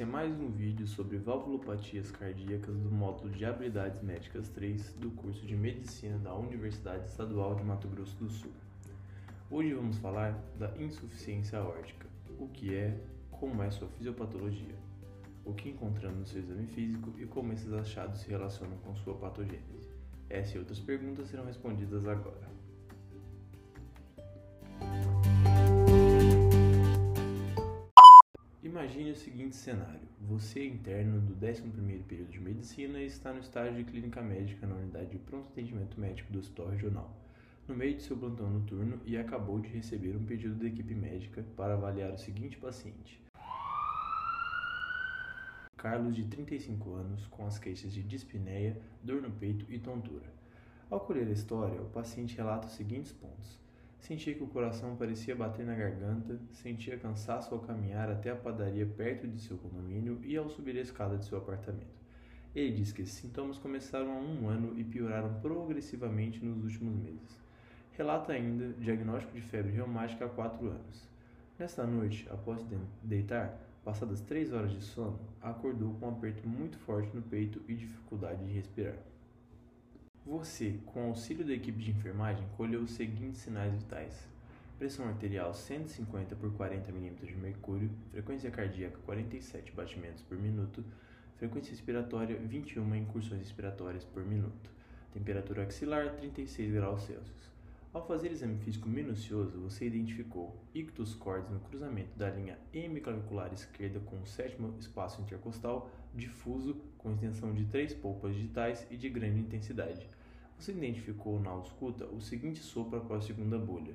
Esse é mais um vídeo sobre valvulopatias cardíacas do módulo de Habilidades Médicas 3 do curso de Medicina da Universidade Estadual de Mato Grosso do Sul. Hoje vamos falar da insuficiência aórtica, o que é, como é sua fisiopatologia, o que encontramos no seu exame físico e como esses achados se relacionam com sua patogênese. Essa e outras perguntas serão respondidas agora. Imagine o seguinte cenário: você é interno do 11º período de medicina e está no estágio de clínica médica na unidade de pronto atendimento médico do Hospital Regional, no meio de seu plantão noturno e acabou de receber um pedido da equipe médica para avaliar o seguinte paciente. Carlos, de 35 anos, com as queixas de dispneia, dor no peito e tontura. Ao colher a história, o paciente relata os seguintes pontos. Sentia que o coração parecia bater na garganta, sentia cansaço ao caminhar até a padaria perto de seu condomínio e ao subir a escada de seu apartamento. Ele diz que esses sintomas começaram há um ano e pioraram progressivamente nos últimos meses. Relata ainda diagnóstico de febre reumática há quatro anos. Nesta noite, após deitar, passadas três horas de sono, acordou com um aperto muito forte no peito e dificuldade de respirar. Você, com auxílio da equipe de enfermagem, colheu os seguintes sinais vitais: pressão arterial 150 por 40 mm de mercúrio, frequência cardíaca 47 batimentos por minuto, frequência respiratória 21 incursões respiratórias por minuto, temperatura axilar 36 graus Celsius. Ao fazer exame físico minucioso, você identificou ictus cordis no cruzamento da linha hemiclavicular esquerda com o sétimo espaço intercostal difuso com extensão de três polpas digitais e de grande intensidade. Você identificou na ausculta o seguinte sopro após a segunda bolha.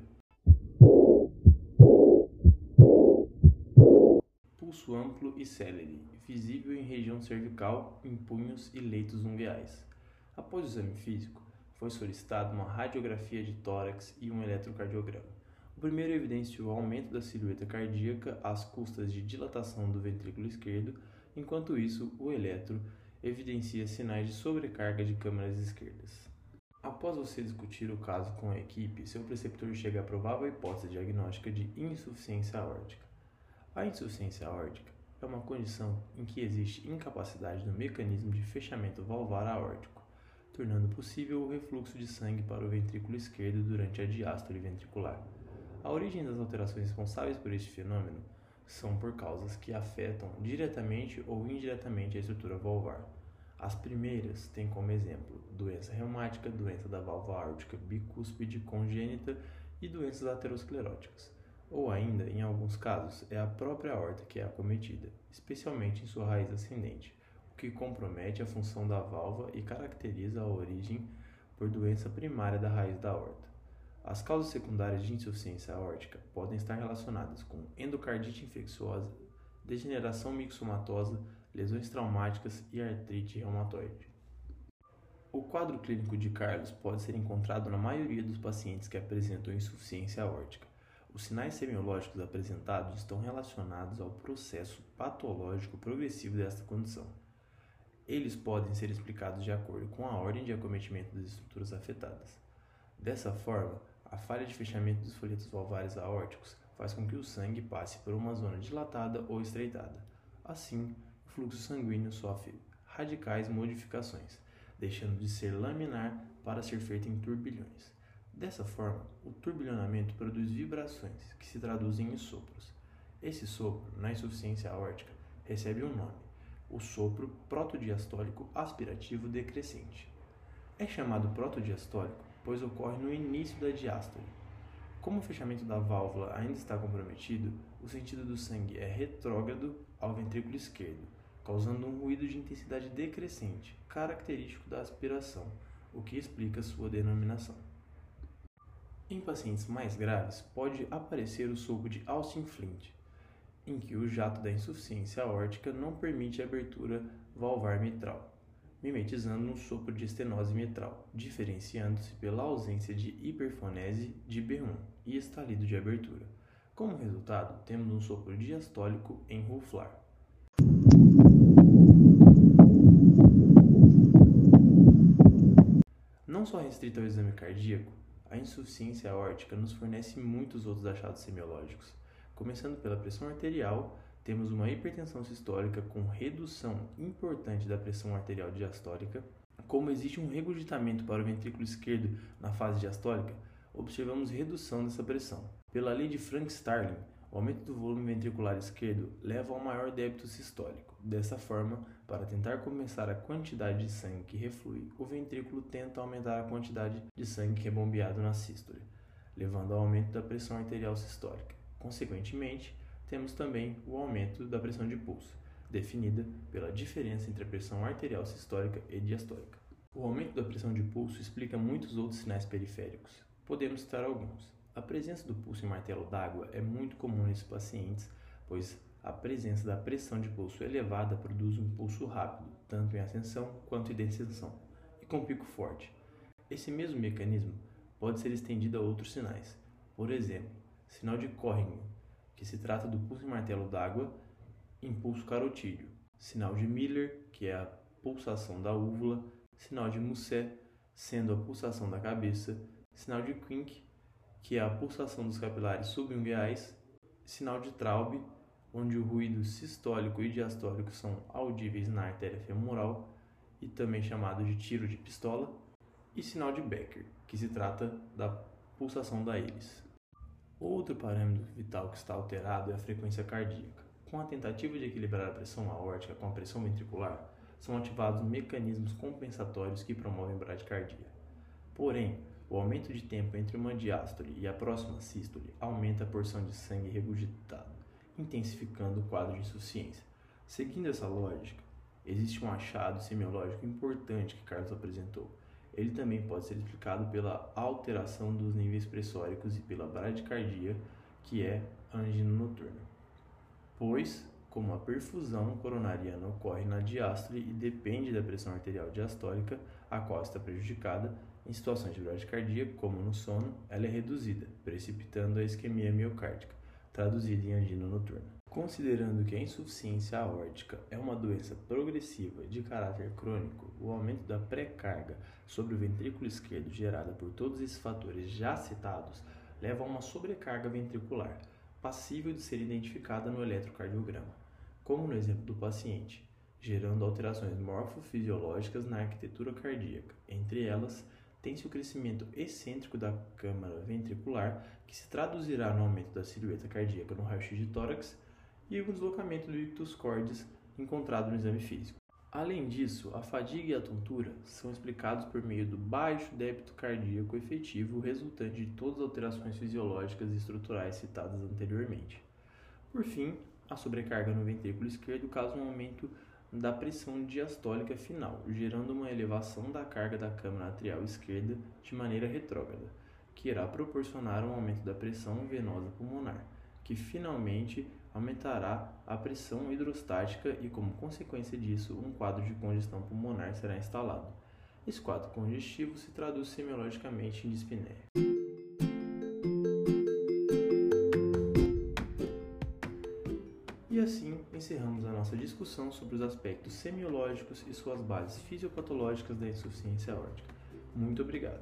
Pulso amplo e célere, visível em região cervical, em punhos e leitos ungueais. Após o exame físico, foi solicitada uma radiografia de tórax e um eletrocardiograma. O primeiro evidenciou aumento da silhueta cardíaca às custas de dilatação do ventrículo esquerdo, enquanto isso, o eletro evidencia sinais de sobrecarga de câmaras esquerdas. Após você discutir o caso com a equipe, seu preceptor chega à provável hipótese diagnóstica de insuficiência aórtica. A insuficiência aórtica é uma condição em que existe incapacidade no mecanismo de fechamento valvar aórtico tornando possível o refluxo de sangue para o ventrículo esquerdo durante a diástole ventricular. A origem das alterações responsáveis por este fenômeno são por causas que afetam diretamente ou indiretamente a estrutura valvar. As primeiras têm como exemplo doença reumática, doença da válvula aórtica bicúspide congênita e doenças ateroscleróticas. Ou ainda, em alguns casos, é a própria aorta que é acometida, especialmente em sua raiz ascendente, que compromete a função da válvula e caracteriza a origem por doença primária da raiz da aorta. As causas secundárias de insuficiência aórtica podem estar relacionadas com endocardite infecciosa, degeneração mixomatosa, lesões traumáticas e artrite reumatoide. O quadro clínico de Carlos pode ser encontrado na maioria dos pacientes que apresentam insuficiência aórtica. Os sinais semiológicos apresentados estão relacionados ao processo patológico progressivo desta condição. Eles podem ser explicados de acordo com a ordem de acometimento das estruturas afetadas. Dessa forma, a falha de fechamento dos folhetos valvares aórticos faz com que o sangue passe por uma zona dilatada ou estreitada. Assim, fluxo sanguíneo sofre radicais modificações, deixando de ser laminar para ser feito em turbilhões. Dessa forma, o turbilhonamento produz vibrações, que se traduzem em sopros. Esse sopro, na insuficiência aórtica, recebe um nome, o sopro protodiastólico aspirativo decrescente. É chamado protodiastólico pois ocorre no início da diástole. Como o fechamento da válvula ainda está comprometido, o sentido do sangue é retrógrado ao ventrículo esquerdo, causando um ruído de intensidade decrescente, característico da aspiração, o que explica sua denominação. Em pacientes mais graves, pode aparecer o sopro de Austin-Flint, em que o jato da insuficiência aórtica não permite a abertura valvar mitral, mimetizando um sopro de estenose mitral, diferenciando-se pela ausência de hiperfonese de B1 e estalido de abertura. Como resultado, temos um sopro diastólico em ruflar. Não só restrita ao exame cardíaco, a insuficiência aórtica nos fornece muitos outros achados semiológicos começando pela pressão arterial, temos uma hipertensão sistólica com redução importante da pressão arterial diastólica. Como existe um regurgitamento para o ventrículo esquerdo na fase diastólica, observamos redução dessa pressão. Pela lei de Frank-Starling, o aumento do volume ventricular esquerdo leva a um maior débito sistólico. Dessa forma, para tentar compensar a quantidade de sangue que reflui, o ventrículo tenta aumentar a quantidade de sangue que é bombeado na sístole, levando ao aumento da pressão arterial sistólica. Consequentemente, temos também o aumento da pressão de pulso, definida pela diferença entre a pressão arterial sistólica e diastólica. O aumento da pressão de pulso explica muitos outros sinais periféricos. Podemos citar alguns. A presença do pulso em martelo d'água é muito comum nesses pacientes, pois a presença da pressão de pulso elevada produz um pulso rápido, tanto em ascensão quanto em descensão, e com pico forte. Esse mesmo mecanismo pode ser estendido a outros sinais. Por exemplo, sinal de Corrigan, que se trata do pulso em martelo d'água, impulso carotídeo. Sinal de Miller, que é a pulsação da úvula. Sinal de Musset, sendo a pulsação da cabeça. Sinal de Quink, que é a pulsação dos capilares subungueais, sinal de Traube, onde o ruído sistólico e diastólico são audíveis na artéria femoral e também chamado de tiro de pistola, e sinal de Becker, que se trata da pulsação da íris. Outro parâmetro vital que está alterado é a frequência cardíaca. Com a tentativa de equilibrar a pressão aórtica com a pressão ventricular, são ativados mecanismos compensatórios que promovem bradicardia. Porém, o aumento de tempo entre uma diástole e a próxima sístole aumenta a porção de sangue regurgitado, intensificando o quadro de insuficiência. Seguindo essa lógica, existe um achado semiológico importante que Carlos apresentou. Ele também pode ser explicado pela alteração dos níveis pressóricos e pela bradicardia, que é angina noturna. Pois, como a perfusão coronariana ocorre na diástole e depende da pressão arterial diastólica, a qual está prejudicada, em situações de bradicardia, como no sono, ela é reduzida, precipitando a isquemia miocárdica, traduzida em angina noturna. Considerando que a insuficiência aórtica é uma doença progressiva de caráter crônico, o aumento da pré-carga sobre o ventrículo esquerdo gerada por todos esses fatores já citados leva a uma sobrecarga ventricular, passível de ser identificada no eletrocardiograma, como no exemplo do paciente, gerando alterações morfofisiológicas na arquitetura cardíaca, entre elas tem-se o crescimento excêntrico da câmara ventricular, que se traduzirá no aumento da silhueta cardíaca no raio-x de tórax, e o deslocamento do ictus cordis encontrado no exame físico. Além disso, a fadiga e a tontura são explicados por meio do baixo débito cardíaco efetivo resultante de todas as alterações fisiológicas e estruturais citadas anteriormente. Por fim, a sobrecarga no ventrículo esquerdo causa um aumento da pressão diastólica final, gerando uma elevação da carga da câmara atrial esquerda de maneira retrógrada, que irá proporcionar um aumento da pressão venosa pulmonar, que finalmente aumentará a pressão hidrostática e, como consequência disso, um quadro de congestão pulmonar será instalado. Esse quadro congestivo se traduz semiologicamente em dispneia. Encerramos a nossa discussão sobre os aspectos semiológicos e suas bases fisiopatológicas da insuficiência aórtica. Muito obrigado.